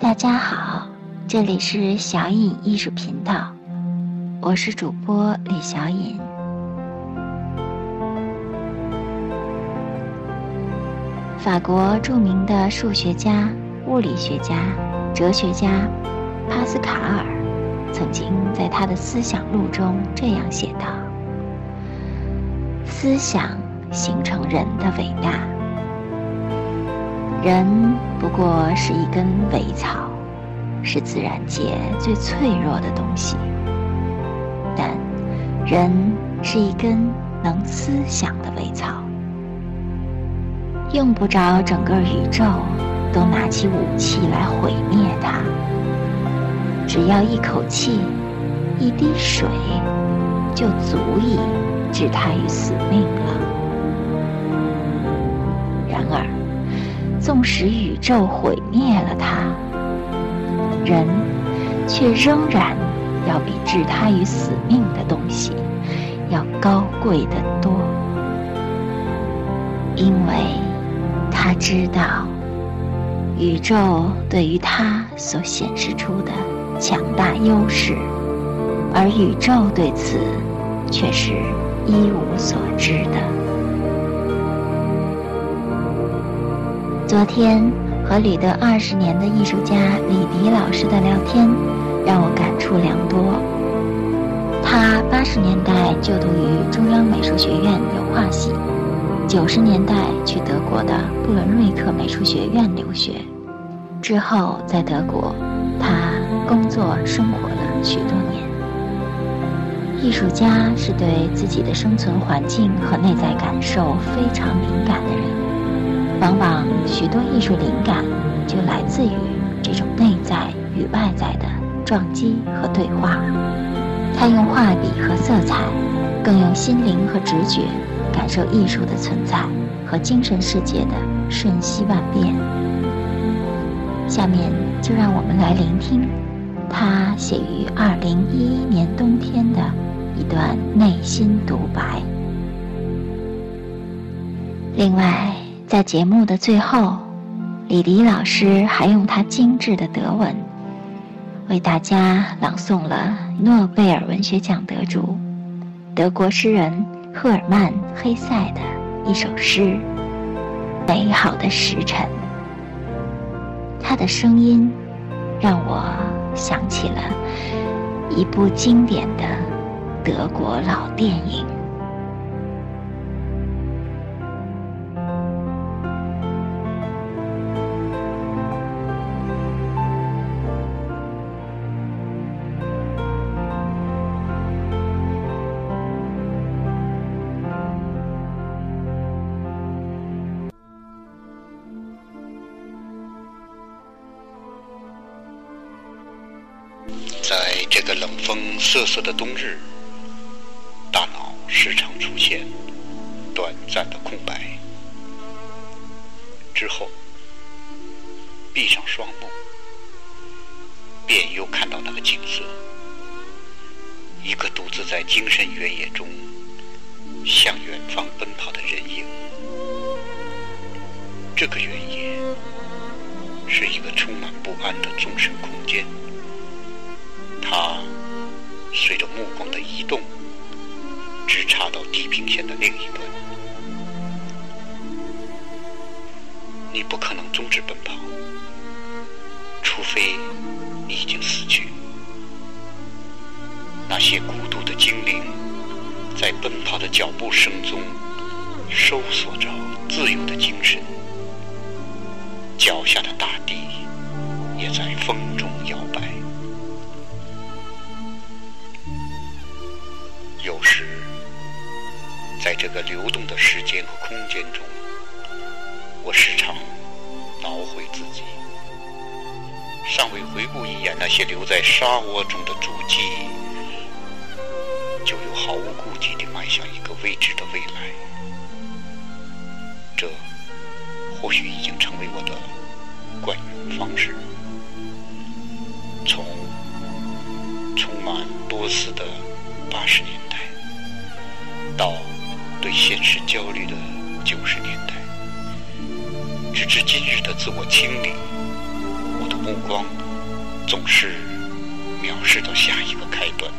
大家好，这里是小颖艺术频道，我是主播李小颖。法国著名的数学家、物理学家、哲学家帕斯卡尔曾经在他的思想录中这样写道：“思想形成人的伟大。”人不过是一根苇草，是自然界最脆弱的东西。但，人是一根能思想的苇草，用不着整个宇宙都拿起武器来毁灭它。只要一口气，一滴水，就足以置它于死命了。纵使宇宙毁灭了他，人却仍然要比置他于死命的东西要高贵得多，因为他知道宇宙对于他所显示出的强大优势，而宇宙对此却是一无所知的。昨天和旅德二十年的艺术家李迪老师的聊天，让我感触良多。他八十年代就读于中央美术学院油画系，九十年代去德国的布伦瑞克美术学院留学，之后在德国，他工作生活了许多年。艺术家是对自己的生存环境和内在感受非常敏感的人。往往许多艺术灵感就来自于这种内在与外在的撞击和对话。他用画笔和色彩，更用心灵和直觉感受艺术的存在和精神世界的瞬息万变。下面就让我们来聆听他写于二零一一年冬天的一段内心独白。另外。在节目的最后，李迪老师还用他精致的德文，为大家朗诵了诺贝尔文学奖得主、德国诗人赫尔曼·黑塞的一首诗《美好的时辰》。他的声音让我想起了一部经典的德国老电影。这个冷风瑟瑟的冬日，大脑时常出现短暂的空白，之后闭上双目，便又看到那个景色：一个独自在精神原野中向远方奔跑的人影。这个原野是一个充满不安的纵深空间。它随着目光的移动，直插到地平线的另一端。你不可能终止奔跑，除非你已经死去。那些孤独的精灵，在奔跑的脚步声中，搜索着自由的精神。脚下的大地，也在风中摇摆。有时，在这个流动的时间和空间中，我时常挠回自己，尚未回顾一眼那些留在沙窝中的足迹，就又毫无顾忌地迈向一个未知的未来。这或许已经成为我的惯用方式，从充满多思的八十年。到对现实焦虑的九十年代，直至今日的自我清理，我的目光总是藐视着下一个开端。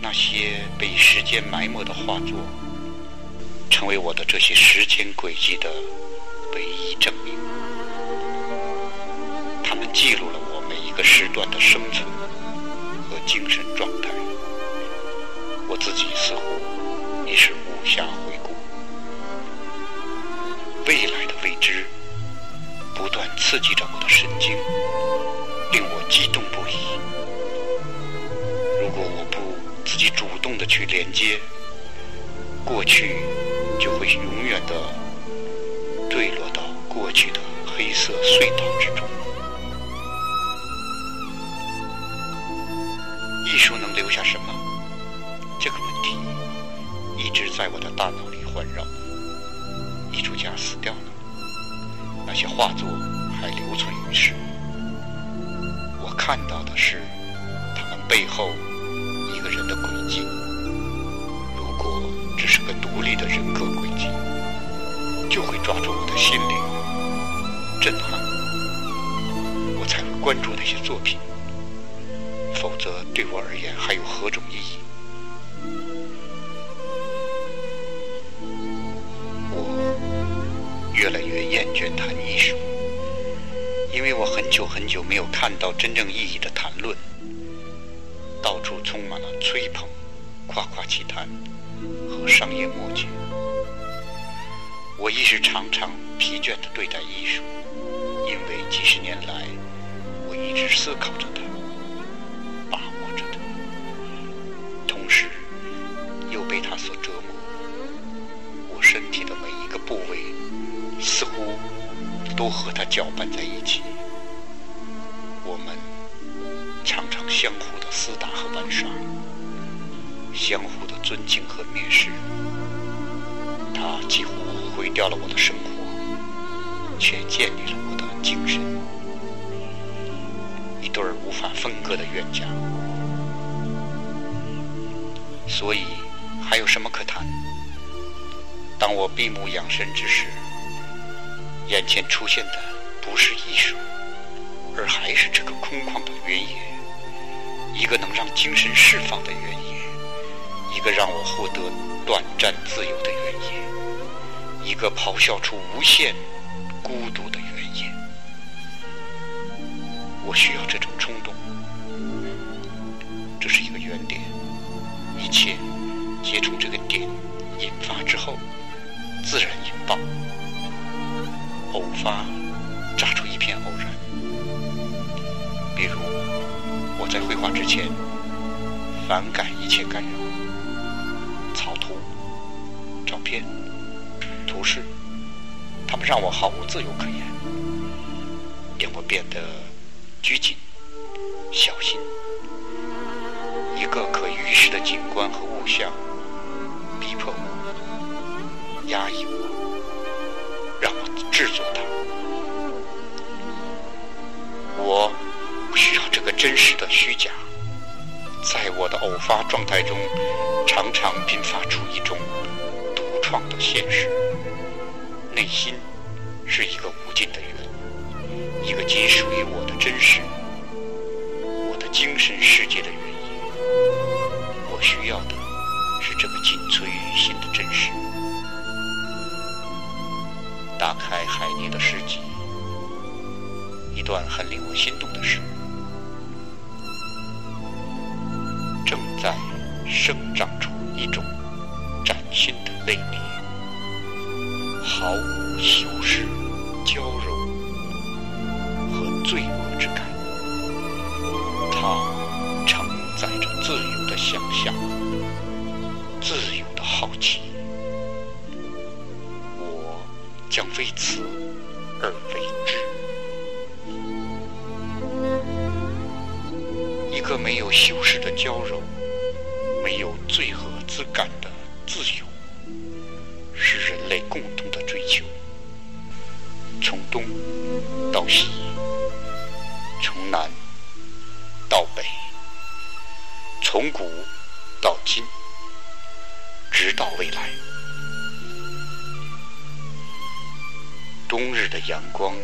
那些被时间埋没的画作，成为我的这些时间轨迹的唯一证明。他们记录了我每一个时段的生存和精神状态。我自己似乎已是无暇回顾。未来的未知不断刺激着我的神经，令我激动不已。如果我不自己主动的去连接，过去就会永远的坠落到过去的黑色隧道之中。艺术能留下什么？在我的大脑里环绕。艺术家死掉了，那些画作还留存于世。我看到的是他们背后一个人的轨迹。如果只是个独立的人格轨迹，就会抓住我的心灵，震撼，我才会关注那些作品。否则，对我而言还有何种意义？越来越厌倦谈艺术，因为我很久很久没有看到真正意义的谈论，到处充满了吹捧、夸夸其谈和商业墨迹。我亦是常常疲倦地对待艺术，因为几十年来，我一直思考着它。是。他几乎毁掉了我的生活，却建立了我的精神。一对无法分割的冤家，所以。还有什么可谈？当我闭目养神之时，眼前出现的不是艺术，而还是这个空旷的原野，一个能让精神释放的原野，一个让我获得短暂自由的原野，一个咆哮出无限孤独的原野。我需要这种冲动，这是一个原点，一切。皆从这个点引发之后，自然引爆，偶发炸出一片偶然。比如，我在绘画之前反感一切干扰，片、图示，他们让我毫无自由可言，令我变得拘谨、小心。一个可预示的景观和物象。逼迫我，压抑我，让我制作它。我不需要这个真实的虚假，在我的偶发状态中，常常迸发出一种创的现实。内心是一个无尽的圆，一个仅属于我的真实，我的精神世界的原因。我需要的。是这个仅存于心的真实。打开海涅的诗集，一段很令我心动自由的想象。自由的好奇，我将为此而为之。一个没有修饰的娇柔，没有罪恶之感的自由，是人类共同的追求。从东到西，从南到北，从古到今。直到未来，冬日的阳光，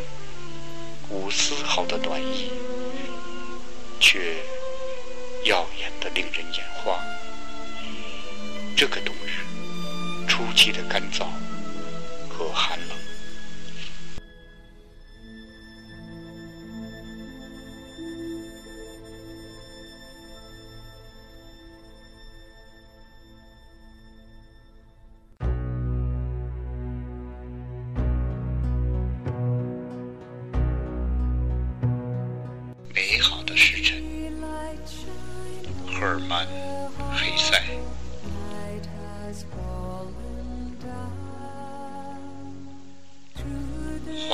无丝毫的暖意，却耀眼的令人眼花。这个冬日，出奇的干燥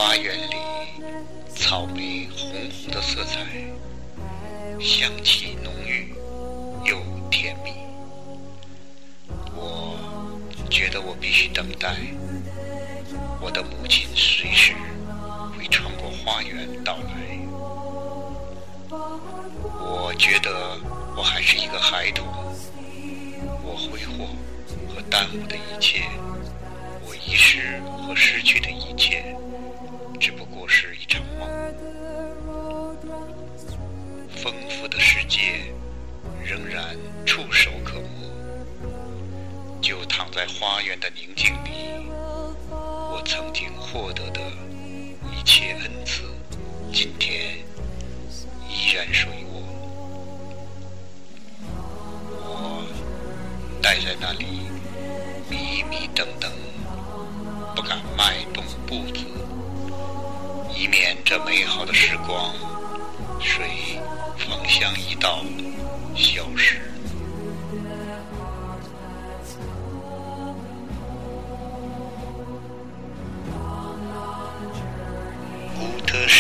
花园里，草莓红红的色彩，香气浓郁又甜蜜。我觉得我必须等待，我的母亲随时会穿过花园到来。我觉得我还是一个孩童，我挥霍和耽误的一切，我遗失和失去的一切，只不过是一场梦。丰富的世界仍然触手可摸，就躺在花园的宁静里，我曾经获得的一切恩赐，今天依然属于我。我待在那里，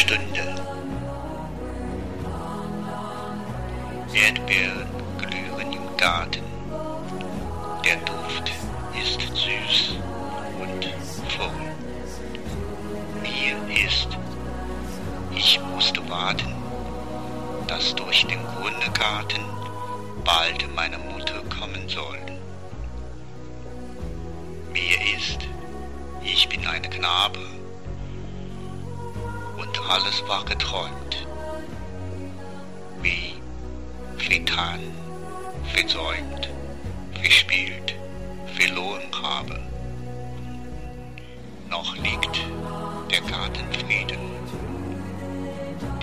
Stunde. Erdbeeren glühen im Garten. Der Duft ist süß und voll. Mir ist, ich musste warten, dass durch den Grundgarten bald meine Mutter kommen soll. Mir ist, ich bin ein Knabe alles war geträumt. Wie vertan, versäumt, verspielt, verloren habe. Noch liegt der Gartenfrieden,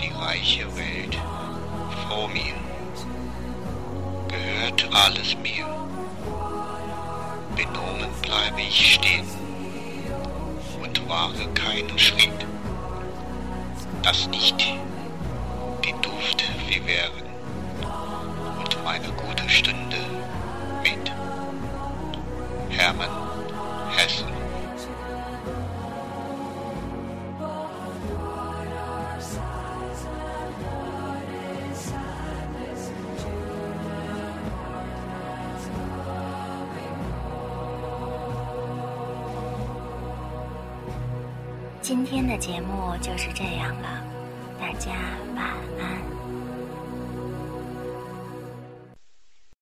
die reiche Welt vor mir. Gehört alles mir. Benommen bleibe ich stehen und wage keinen Schritt, dass nicht die Duft verwehren und meine gute Stunde mit Hermann Hesse. 今天的节目就是这样了，大家晚安。